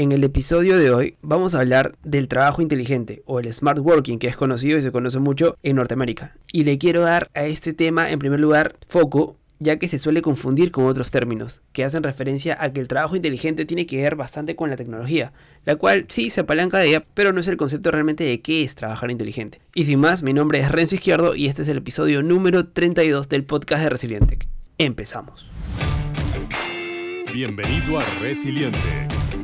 En el episodio de hoy vamos a hablar del trabajo inteligente o el smart working que es conocido y se conoce mucho en Norteamérica. Y le quiero dar a este tema en primer lugar foco ya que se suele confundir con otros términos, que hacen referencia a que el trabajo inteligente tiene que ver bastante con la tecnología, la cual sí se apalanca de ella, pero no es el concepto realmente de qué es trabajar inteligente. Y sin más, mi nombre es Renzo Izquierdo y este es el episodio número 32 del podcast de Resiliente. Empezamos. Bienvenido a Resiliente,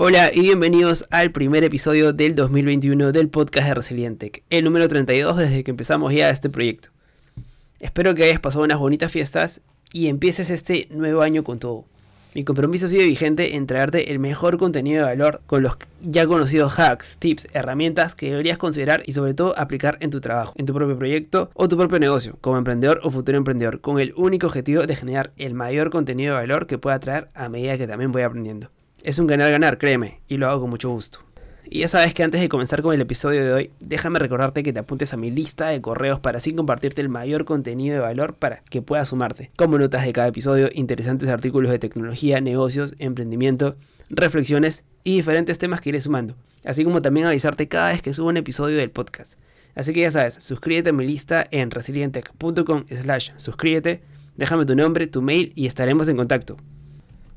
Hola y bienvenidos al primer episodio del 2021 del podcast de Resilientec, el número 32 desde que empezamos ya este proyecto. Espero que hayas pasado unas bonitas fiestas y empieces este nuevo año con todo. Mi compromiso sigue vigente en traerte el mejor contenido de valor con los ya conocidos hacks, tips, herramientas que deberías considerar y sobre todo aplicar en tu trabajo, en tu propio proyecto o tu propio negocio, como emprendedor o futuro emprendedor, con el único objetivo de generar el mayor contenido de valor que pueda traer a medida que también voy aprendiendo. Es un ganar-ganar, créeme, y lo hago con mucho gusto. Y ya sabes que antes de comenzar con el episodio de hoy, déjame recordarte que te apuntes a mi lista de correos para así compartirte el mayor contenido de valor para que puedas sumarte, como notas de cada episodio, interesantes artículos de tecnología, negocios, emprendimiento, reflexiones y diferentes temas que iré sumando, así como también avisarte cada vez que subo un episodio del podcast. Así que ya sabes, suscríbete a mi lista en resilientech.com slash suscríbete, déjame tu nombre, tu mail y estaremos en contacto.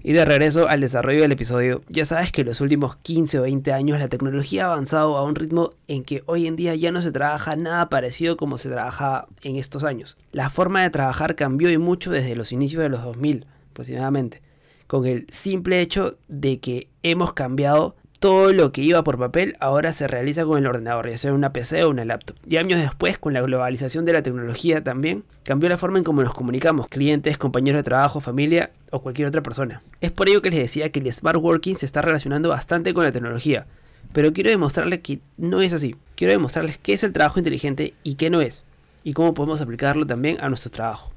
Y de regreso al desarrollo del episodio, ya sabes que en los últimos 15 o 20 años la tecnología ha avanzado a un ritmo en que hoy en día ya no se trabaja nada parecido como se trabajaba en estos años. La forma de trabajar cambió y mucho desde los inicios de los 2000 aproximadamente, con el simple hecho de que hemos cambiado todo lo que iba por papel ahora se realiza con el ordenador, ya sea una PC o una laptop. Y años después, con la globalización de la tecnología también, cambió la forma en cómo nos comunicamos, clientes, compañeros de trabajo, familia o cualquier otra persona. Es por ello que les decía que el smart working se está relacionando bastante con la tecnología. Pero quiero demostrarles que no es así. Quiero demostrarles qué es el trabajo inteligente y qué no es. Y cómo podemos aplicarlo también a nuestro trabajo.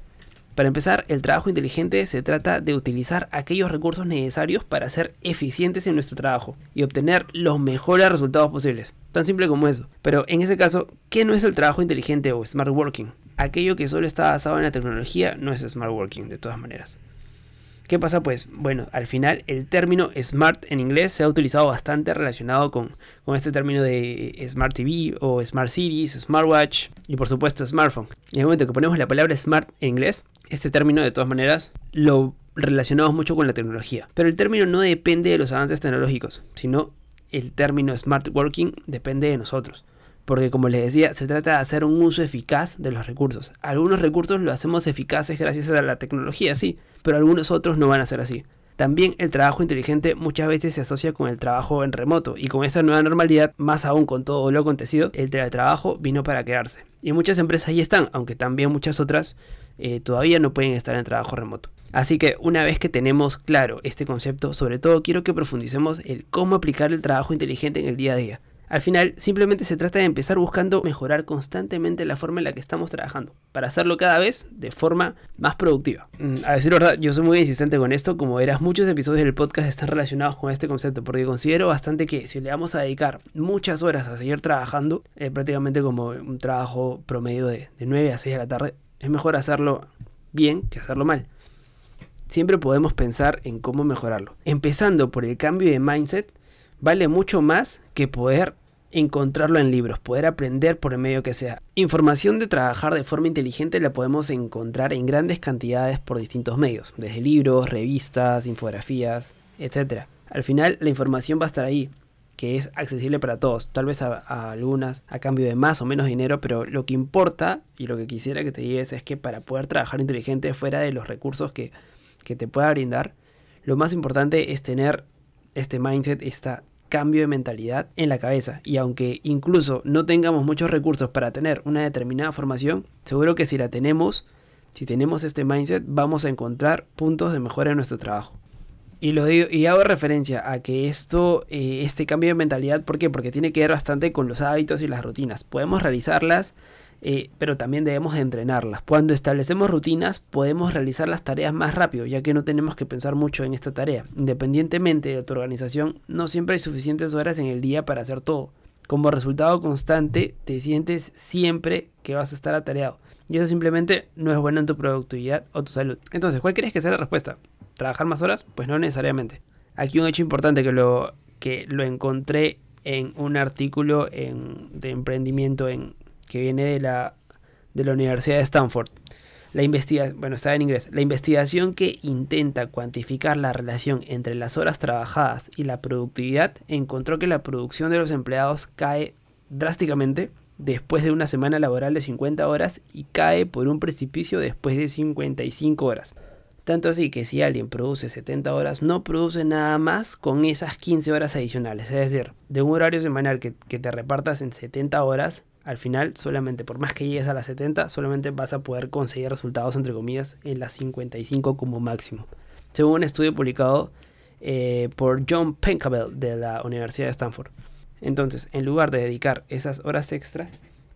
Para empezar, el trabajo inteligente se trata de utilizar aquellos recursos necesarios para ser eficientes en nuestro trabajo y obtener los mejores resultados posibles. Tan simple como eso. Pero en ese caso, ¿qué no es el trabajo inteligente o smart working? Aquello que solo está basado en la tecnología no es smart working de todas maneras. ¿Qué pasa? Pues bueno, al final el término smart en inglés se ha utilizado bastante relacionado con, con este término de smart TV o smart cities, smartwatch y por supuesto smartphone. En el momento que ponemos la palabra smart en inglés, este término de todas maneras lo relacionamos mucho con la tecnología. Pero el término no depende de los avances tecnológicos, sino el término smart working depende de nosotros porque como les decía, se trata de hacer un uso eficaz de los recursos. Algunos recursos los hacemos eficaces gracias a la tecnología, sí, pero algunos otros no van a ser así. También el trabajo inteligente muchas veces se asocia con el trabajo en remoto y con esa nueva normalidad, más aún con todo lo acontecido, el teletrabajo vino para quedarse. Y muchas empresas ahí están, aunque también muchas otras eh, todavía no pueden estar en trabajo remoto. Así que una vez que tenemos claro este concepto, sobre todo quiero que profundicemos el cómo aplicar el trabajo inteligente en el día a día. Al final, simplemente se trata de empezar buscando mejorar constantemente la forma en la que estamos trabajando, para hacerlo cada vez de forma más productiva. Mm, a decir verdad, yo soy muy insistente con esto, como verás, muchos episodios del podcast están relacionados con este concepto, porque considero bastante que si le vamos a dedicar muchas horas a seguir trabajando, eh, prácticamente como un trabajo promedio de, de 9 a 6 de la tarde, es mejor hacerlo bien que hacerlo mal siempre podemos pensar en cómo mejorarlo. Empezando por el cambio de mindset vale mucho más que poder encontrarlo en libros, poder aprender por el medio que sea. Información de trabajar de forma inteligente la podemos encontrar en grandes cantidades por distintos medios, desde libros, revistas, infografías, etc. Al final la información va a estar ahí, que es accesible para todos, tal vez a, algunas a cambio de más o menos dinero, pero lo que importa y lo que quisiera que te digas es que para poder trabajar inteligente fuera de los recursos que, que te pueda brindar, lo más importante es tener este mindset, esta cambio de mentalidad en la cabeza. Y aunque incluso no tengamos muchos recursos para tener una determinada formación, seguro que si la tenemos, Si tenemos este mindset, vamos a encontrar puntos de mejora en nuestro trabajo. Y, lo digo, y hago referencia a que esto, eh, este cambio de mentalidad, ¿por qué? Porque tiene que ver bastante con los hábitos y las rutinas. Podemos realizarlas, eh, pero también debemos entrenarlas. Cuando establecemos rutinas, podemos realizar las tareas más rápido, ya que no tenemos que pensar mucho en esta tarea. Independientemente de tu organización, no siempre hay suficientes horas en el día para hacer todo. Como resultado constante, te sientes siempre que vas a estar atareado. Y eso simplemente no es bueno en tu productividad o tu salud. Entonces, ¿cuál crees que sea la respuesta? ¿Trabajar más horas? Pues no necesariamente. Aquí un hecho importante que lo, que lo encontré en un artículo de emprendimiento en, que viene de la, de la Universidad de Stanford. La bueno, está en inglés. La investigación que intenta cuantificar la relación entre las horas trabajadas y la productividad encontró que la producción de los empleados cae drásticamente después de una semana laboral de 50 horas y cae por un precipicio después de 55 horas. Tanto así que si alguien produce 70 horas, no produce nada más con esas 15 horas adicionales. Es decir, de un horario semanal que, te repartas en 70 horas, al final solamente, por más que llegues a las 70, solamente vas a poder conseguir resultados, entre comillas, en las 55 como máximo. Según un estudio publicado eh, por John Penkabel de la Universidad de Stanford. Entonces, en lugar de dedicar esas horas extras,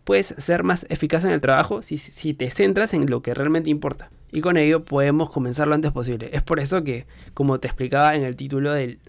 puedes ser más eficaz en el trabajo si te centras en lo que realmente importa y con ello podemos comenzar lo antes posible. Es por eso que, como te explicaba en el título del,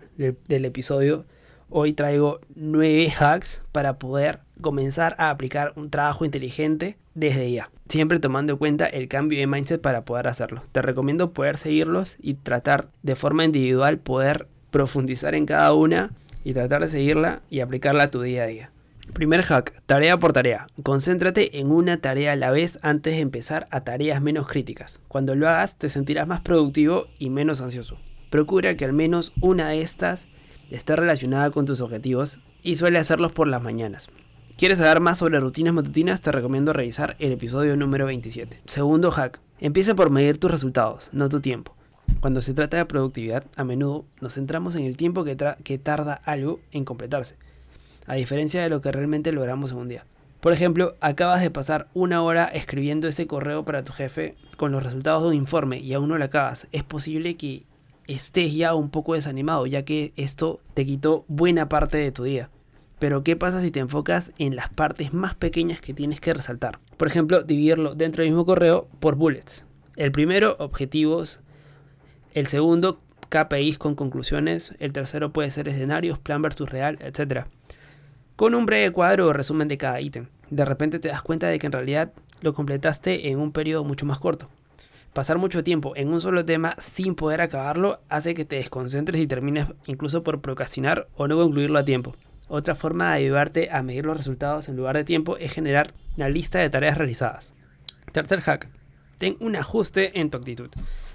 episodio, hoy traigo nueve hacks para poder comenzar a aplicar un trabajo inteligente desde ya. Siempre tomando en cuenta el cambio de mindset para poder hacerlo. Te recomiendo poder seguirlos y tratar de forma individual poder profundizar en cada una y tratar de seguirla y aplicarla a tu día a día. Primer hack, tarea por tarea. Concéntrate en una tarea a la vez antes de empezar a tareas menos críticas. Cuando lo hagas te sentirás más productivo y menos ansioso. Procura que al menos una de estas esté relacionada con tus objetivos y suele hacerlos por las mañanas. ¿Quieres saber más sobre rutinas matutinas? Te recomiendo revisar el episodio número 27. Segundo hack, empieza por medir tus resultados, no tu tiempo. Cuando se trata de productividad, a menudo nos centramos en el tiempo que, que tarda algo en completarse a diferencia de lo que realmente logramos en un día. Por ejemplo, acabas de pasar una hora escribiendo ese correo para tu jefe con los resultados de un informe y aún no lo acabas. Es posible que estés ya un poco desanimado, ya que esto te quitó buena parte de tu día. Pero ¿qué pasa si te enfocas en las partes más pequeñas que tienes que resaltar? Por ejemplo, dividirlo dentro del mismo correo por bullets. El primero, objetivos. El segundo, KPIs con conclusiones. El tercero puede ser escenarios, plan versus real, etc con un breve cuadro o resumen de cada ítem. De repente te das cuenta de que en realidad lo completaste en un periodo mucho más corto. Pasar mucho tiempo en un solo tema sin poder acabarlo hace que te desconcentres y termines incluso por procrastinar o no concluirlo a tiempo. Otra forma de ayudarte a medir los resultados en lugar de tiempo es generar una lista de tareas realizadas. Tercer hack. Ten un ajuste en tu actitud.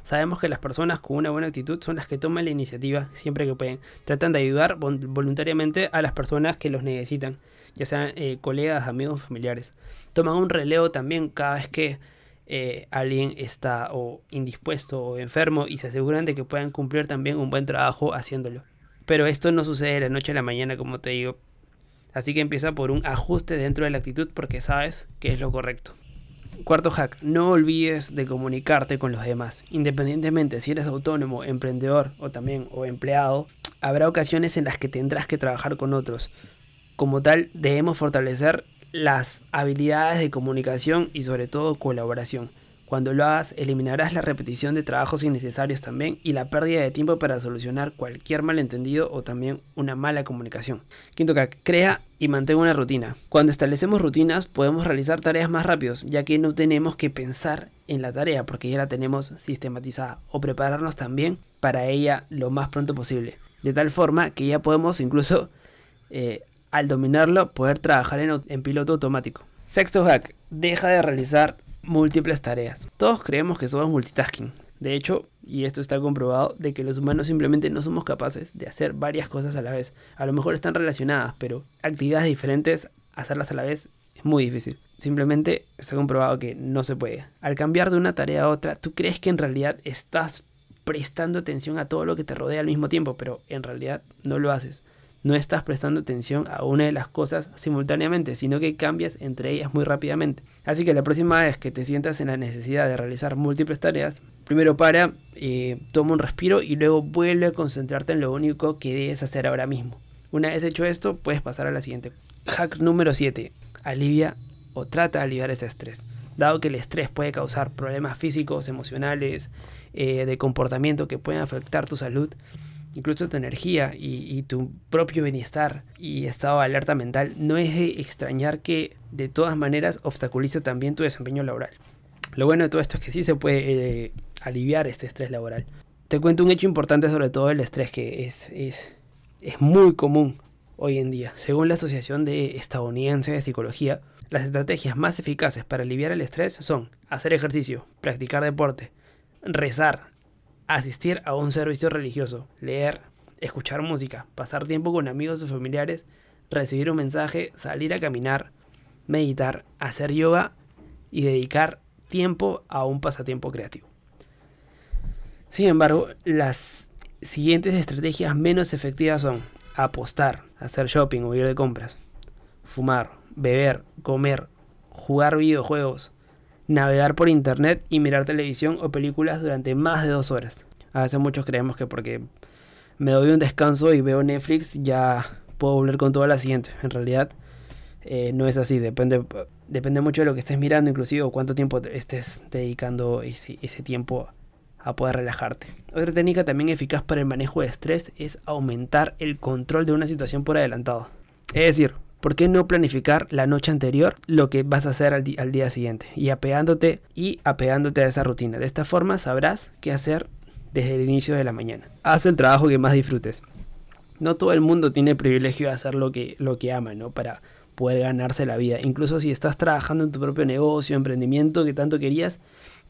Sabemos que las personas con una buena actitud son las que toman la iniciativa siempre que pueden. Tratan de ayudar voluntariamente a las personas que los necesitan, ya sean eh, colegas, amigos, familiares. Toman un relevo también cada vez que eh, alguien está o indispuesto o enfermo y se aseguran de que puedan cumplir también un buen trabajo haciéndolo. Pero esto no sucede de la noche a la mañana, como te digo. Así que empieza por un ajuste dentro de la actitud porque sabes que es lo correcto. Cuarto hack, no olvides de comunicarte con los demás. Independientemente si eres autónomo, emprendedor o también o empleado, habrá ocasiones en las que tendrás que trabajar con otros. Como tal, debemos fortalecer las habilidades de comunicación y sobre todo colaboración. Cuando lo hagas, eliminarás la repetición de trabajos innecesarios también y la pérdida de tiempo para solucionar cualquier malentendido o también una mala comunicación. Quinto hack, crea y mantén una rutina. Cuando establecemos rutinas podemos realizar tareas más rápidos, ya que no tenemos que pensar en la tarea porque ya la tenemos sistematizada o prepararnos también para ella lo más pronto posible. De tal forma que ya podemos incluso eh, al dominarlo poder trabajar en, en piloto automático. Sexto hack, deja de realizar múltiples tareas. Todos creemos que somos multitasking. De hecho, y esto está comprobado, de que los humanos simplemente no somos capaces de hacer varias cosas a la vez. A lo mejor están relacionadas, pero actividades diferentes, hacerlas a la vez es muy difícil. Simplemente está comprobado que no se puede. Al cambiar de una tarea a otra, tú crees que en realidad estás prestando atención a todo lo que te rodea al mismo tiempo, pero en realidad no lo haces. No estás prestando atención a una de las cosas simultáneamente, sino que cambias entre ellas muy rápidamente. Así que la próxima vez que te sientas en la necesidad de realizar múltiples tareas, primero para, eh, toma un respiro y luego vuelve a concentrarte en lo único que debes hacer ahora mismo. Una vez hecho esto, puedes pasar a la siguiente. Hack número 7. Alivia o trata de aliviar ese estrés. Dado que el estrés puede causar problemas físicos, emocionales, eh, de comportamiento que pueden afectar tu salud, incluso tu energía y, tu propio bienestar y estado de alerta mental, no es de extrañar que de todas maneras obstaculiza también tu desempeño laboral. Lo bueno de todo esto es que sí se puede eh, aliviar este estrés laboral. Te cuento un hecho importante sobre todo el estrés que es, es, es muy común hoy en día. Según la Asociación de Estadounidense de Psicología, las estrategias más eficaces para aliviar el estrés son hacer ejercicio, practicar deporte, rezar, asistir a un servicio religioso, leer, escuchar música, pasar tiempo con amigos o familiares, recibir un mensaje, salir a caminar, meditar, hacer yoga y dedicar tiempo a un pasatiempo creativo. Sin embargo, las siguientes estrategias menos efectivas son apostar, hacer shopping o ir de compras, fumar, beber, comer, jugar videojuegos, navegar por internet y mirar televisión o películas durante más de dos horas. A veces muchos creemos que porque me doy un descanso y veo Netflix ya puedo volver con toda la siguiente. En realidad eh, no es así, depende, depende mucho de lo que estés mirando, inclusive o cuánto tiempo estés dedicando ese, ese tiempo a poder relajarte. Otra técnica también eficaz para el manejo de estrés es aumentar el control de una situación por adelantado. Es decir, ¿por qué no planificar la noche anterior lo que vas a hacer al, día siguiente? Y apegándote y apegándote a esa rutina. De esta forma sabrás qué hacer desde el inicio de la mañana. Haz el trabajo que más disfrutes. No todo el mundo tiene privilegio de hacer lo que, lo que ama, ¿no? Para poder ganarse la vida. Incluso si estás trabajando en tu propio negocio, emprendimiento que tanto querías,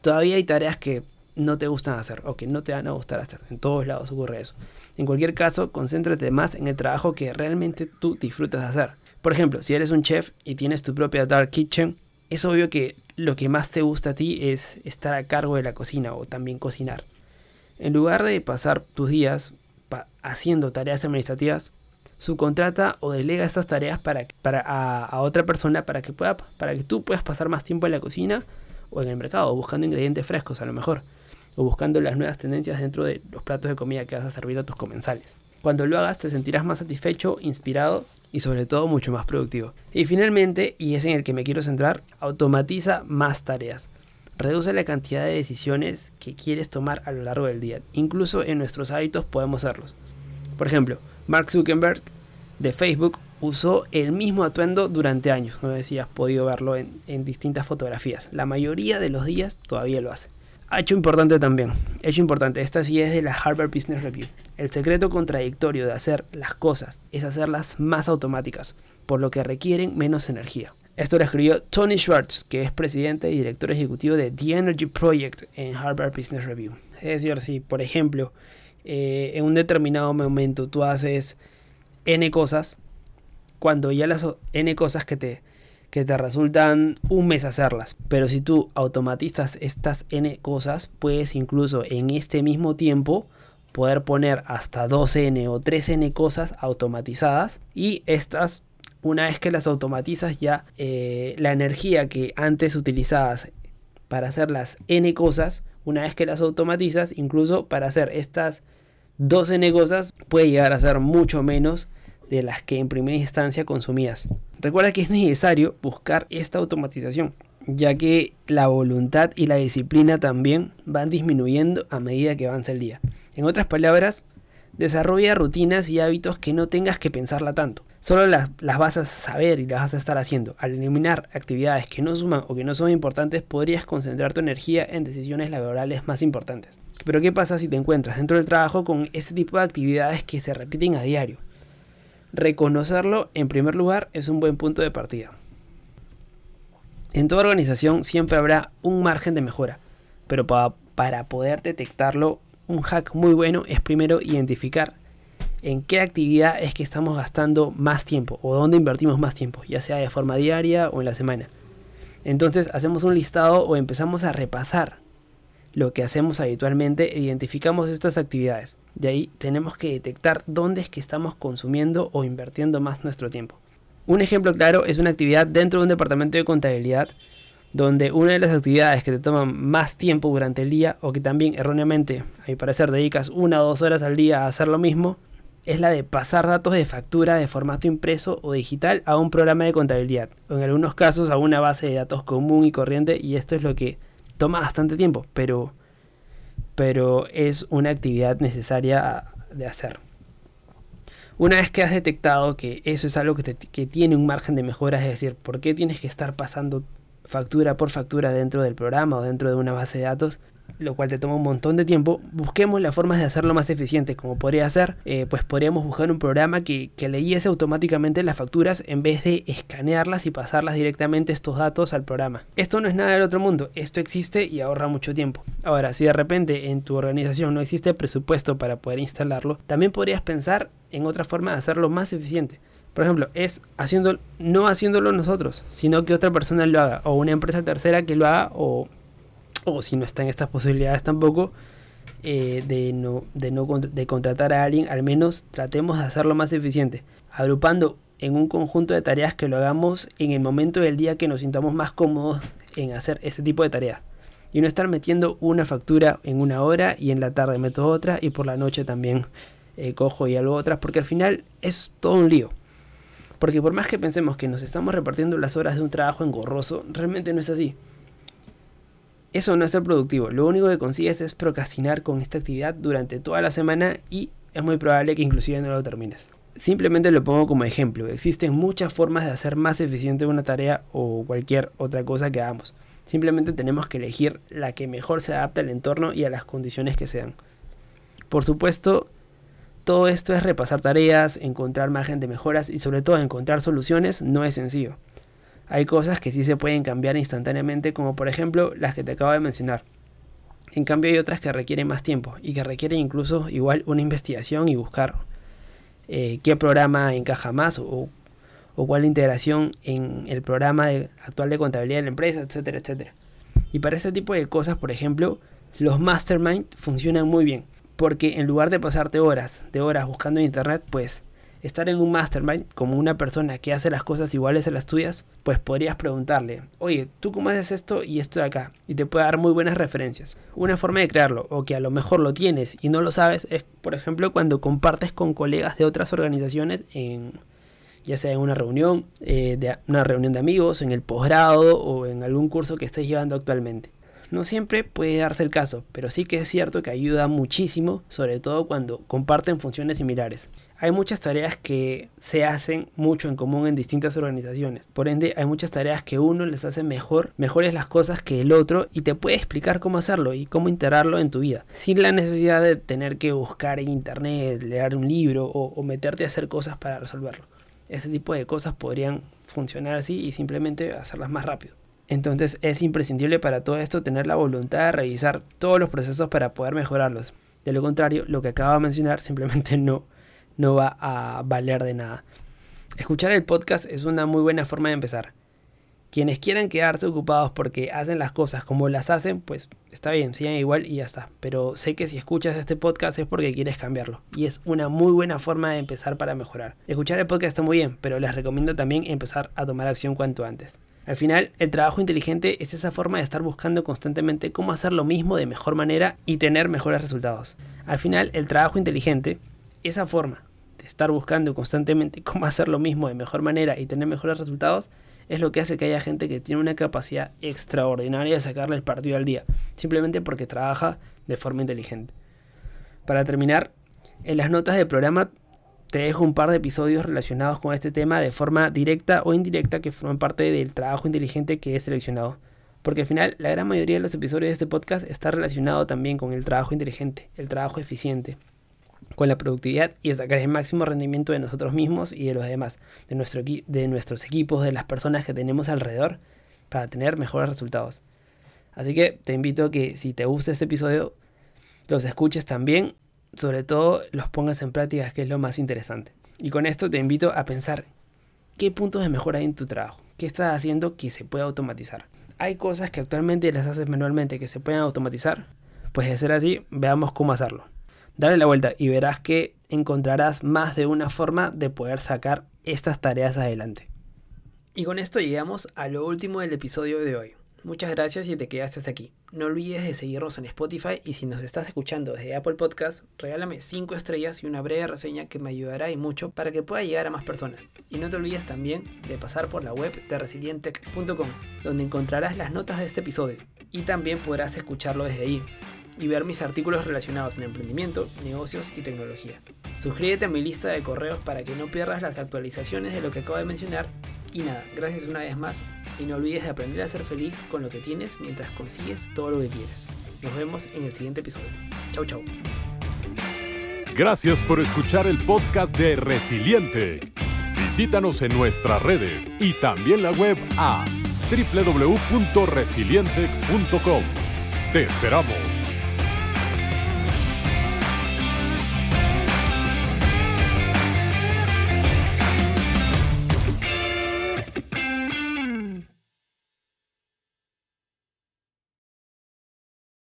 todavía hay tareas que no te gustan hacer o que no te van a gustar hacer. En todos lados ocurre eso. En cualquier caso, concéntrate más en el trabajo que realmente tú disfrutas hacer. Por ejemplo, si eres un chef y tienes tu propia dark kitchen, es obvio que lo que más te gusta a ti es estar a cargo de la cocina o también cocinar. En lugar de pasar tus días haciendo tareas administrativas, subcontrata o delega estas tareas para, para a, otra persona para que, pueda, para que tú puedas pasar más tiempo en la cocina o en el mercado, buscando ingredientes frescos a lo mejor, o buscando las nuevas tendencias dentro de los platos de comida que vas a servir a tus comensales. Cuando lo hagas te sentirás más satisfecho, inspirado y sobre todo mucho más productivo. Y finalmente, y es en el que me quiero centrar, automatiza más tareas. Reduce la cantidad de decisiones que quieres tomar a lo largo del día. Incluso en nuestros hábitos podemos hacerlos. Por ejemplo, Mark Zuckerberg de Facebook usó el mismo atuendo durante años. No sé si has podido verlo en, en distintas fotografías. La mayoría de los días todavía lo hace. Hecho importante también, hecho importante, esta sí es de la Harvard Business Review. El secreto contradictorio de hacer las cosas es hacerlas más automáticas, por lo que requieren menos energía. Esto lo escribió Tony Schwartz, que es presidente y director ejecutivo de The Energy Project en Harvard Business Review. Es decir, si por ejemplo eh, en un determinado momento tú haces N cosas, cuando ya las N cosas que te, que te resultan un mes hacerlas. Pero si tú automatizas estas N cosas, puedes incluso en este mismo tiempo poder poner hasta 2N o 3N cosas automatizadas y estas una vez que las automatizas ya eh, la energía que antes utilizabas para hacer las n cosas una vez que las automatizas incluso para hacer estas 2n cosas puede llegar a ser mucho menos de las que en primera instancia consumías. Recuerda que es necesario buscar esta automatización, ya que la voluntad y la disciplina también van disminuyendo a medida que avanza el día. En otras palabras, desarrolla rutinas y hábitos que no tengas que pensarla tanto. Solo las, las, vas a saber y las vas a estar haciendo. Al eliminar actividades que no suman o que no son importantes, podrías concentrar tu energía en decisiones laborales más importantes. Pero ¿qué pasa si te encuentras dentro del trabajo con este tipo de actividades que se repiten a diario? Reconocerlo, en primer lugar, es un buen punto de partida. En toda organización siempre habrá un margen de mejora, pero para, poder detectarlo, un hack muy bueno es primero identificar en qué actividad es que estamos gastando más tiempo o dónde invertimos más tiempo, ya sea de forma diaria o en la semana. Entonces hacemos un listado o empezamos a repasar lo que hacemos habitualmente e identificamos estas actividades. De ahí tenemos que detectar dónde es que estamos consumiendo o invirtiendo más nuestro tiempo. Un ejemplo claro es una actividad dentro de un departamento de contabilidad donde una de las actividades que te toman más tiempo durante el día o que también erróneamente, a mi parecer, dedicas una o dos horas al día a hacer lo mismo, es la de pasar datos de factura de formato impreso o digital a un programa de contabilidad, o en algunos casos a una base de datos común y corriente, y esto es lo que toma bastante tiempo, pero, pero es una actividad necesaria de hacer. Una vez que has detectado que eso es algo que, que tiene un margen de mejora, es decir, ¿por qué tienes que estar pasando factura por factura dentro del programa o dentro de una base de datos, lo cual te toma un montón de tiempo, busquemos las formas de hacerlo más eficiente, como podría ser, eh, pues podríamos buscar un programa que, que leyese automáticamente las facturas en vez de escanearlas y pasarlas directamente estos datos al programa. Esto no es nada del otro mundo, esto existe y ahorra mucho tiempo. Ahora, si de repente en tu organización no existe presupuesto para poder instalarlo, también podrías pensar en otra forma de hacerlo más eficiente. Por ejemplo, es haciendo, no haciéndolo nosotros, sino que otra persona lo haga, o una empresa tercera que lo haga, o, o si no están estas posibilidades tampoco, eh, de, no, de, no, de contratar a alguien, al menos tratemos de hacerlo más eficiente, agrupando en un conjunto de tareas que lo hagamos en el momento del día que nos sintamos más cómodos en hacer este tipo de tareas. Y no estar metiendo una factura en una hora y en la tarde meto otra y por la noche también eh, cojo y algo otras, porque al final es todo un lío. Porque por más que pensemos que nos estamos repartiendo las horas de un trabajo engorroso, realmente no es así. Eso no es ser productivo, lo único que consigues es procrastinar con esta actividad durante toda la semana y es muy probable que inclusive no lo termines. Simplemente lo pongo como ejemplo, existen muchas formas de hacer más eficiente una tarea o cualquier otra cosa que hagamos. Simplemente tenemos que elegir la que mejor se adapte al entorno y a las condiciones que sean. Por supuesto, todo esto es repasar tareas, encontrar margen de mejoras y sobre todo encontrar soluciones no es sencillo. Hay cosas que sí se pueden cambiar instantáneamente como por ejemplo las que te acabo de mencionar. En cambio hay otras que requieren más tiempo y que requieren incluso igual una investigación y buscar eh, qué programa encaja más o, o, cuál integración en el programa actual de contabilidad de la empresa, etcétera, etcétera. Y para ese tipo de cosas, por ejemplo, los mastermind funcionan muy bien porque en lugar de pasarte horas de horas buscando en internet, pues estar en un mastermind como una persona que hace las cosas iguales a las tuyas, pues podrías preguntarle, oye, ¿tú cómo haces esto y esto de acá? Y te puede dar muy buenas referencias. Una forma de crearlo, o que a lo mejor lo tienes y no lo sabes, es por ejemplo cuando compartes con colegas de otras organizaciones en ya sea en una reunión, eh, de una reunión de amigos, en el posgrado o en algún curso que estés llevando actualmente. No siempre puede darse el caso, pero sí que es cierto que ayuda muchísimo, sobre todo cuando comparten funciones similares. Hay muchas tareas que se hacen mucho en común en distintas organizaciones. Por ende, hay muchas tareas que uno les hace mejor, mejores las cosas que el otro y te puede explicar cómo hacerlo y cómo integrarlo en tu vida. Sin la necesidad de tener que buscar en internet, leer un libro o, meterte a hacer cosas para resolverlo. Ese tipo de cosas podrían funcionar así y simplemente hacerlas más rápido. Entonces es imprescindible para todo esto tener la voluntad de revisar todos los procesos para poder mejorarlos. De lo contrario, lo que acabo de mencionar simplemente no, no va a valer de nada. Escuchar el podcast es una muy buena forma de empezar. Quienes quieran quedarse ocupados porque hacen las cosas como las hacen, pues está bien, sigan igual y ya está. Pero sé que si escuchas este podcast es porque quieres cambiarlo. Y es una muy buena forma de empezar para mejorar. Escuchar el podcast está muy bien, pero les recomiendo también empezar a tomar acción cuanto antes. Al final, el trabajo inteligente es esa forma de estar buscando constantemente cómo hacer lo mismo de mejor manera y tener mejores resultados. Al final, el trabajo inteligente, esa forma estar buscando constantemente cómo hacer lo mismo de mejor manera y tener mejores resultados, es lo que hace que haya gente que tiene una capacidad extraordinaria de sacarle el partido al día, simplemente porque trabaja de forma inteligente. Para terminar, en las notas del programa te dejo un par de episodios relacionados con este tema de forma directa o indirecta que forman parte del trabajo inteligente que he seleccionado. Porque al final la gran mayoría de los episodios de este podcast está relacionado también con el trabajo inteligente, el trabajo eficiente, con la productividad y sacar el máximo rendimiento de nosotros mismos y de los demás, de, nuestro, de nuestros equipos, de las personas que tenemos alrededor, para tener mejores resultados. Así que te invito a que si te gusta este episodio, los escuches también sobre todo los pongas en práctica, que es lo más interesante. Y con esto te invito a pensar qué puntos de mejora hay en tu trabajo, qué estás haciendo que se pueda automatizar. Hay cosas que actualmente las haces manualmente que se pueden automatizar. Pues de ser así, veamos cómo hacerlo. Dale la vuelta y verás que encontrarás más de una forma de poder sacar estas tareas adelante. Y con esto llegamos a lo último del episodio de hoy. Muchas gracias y te quedaste hasta aquí. No olvides de seguirnos en Spotify y si nos estás escuchando desde Apple Podcast, regálame 5 estrellas y una breve reseña que me ayudará y mucho para que pueda llegar a más personas. Y no te olvides también de pasar por la web de resilientech.com, donde encontrarás las notas de este episodio y también podrás escucharlo desde ahí y ver mis artículos relacionados en emprendimiento, negocios y tecnología. Suscríbete a mi lista de correos para que no pierdas las actualizaciones de lo que acabo de mencionar. Y nada, gracias una vez más y no olvides de aprender a ser feliz con lo que tienes mientras consigues todo lo que quieres. Nos vemos en el siguiente episodio. Chau chau. Gracias por escuchar el podcast de Resiliente. Visítanos en nuestras redes y también la web a www.resiliente.com. Te esperamos.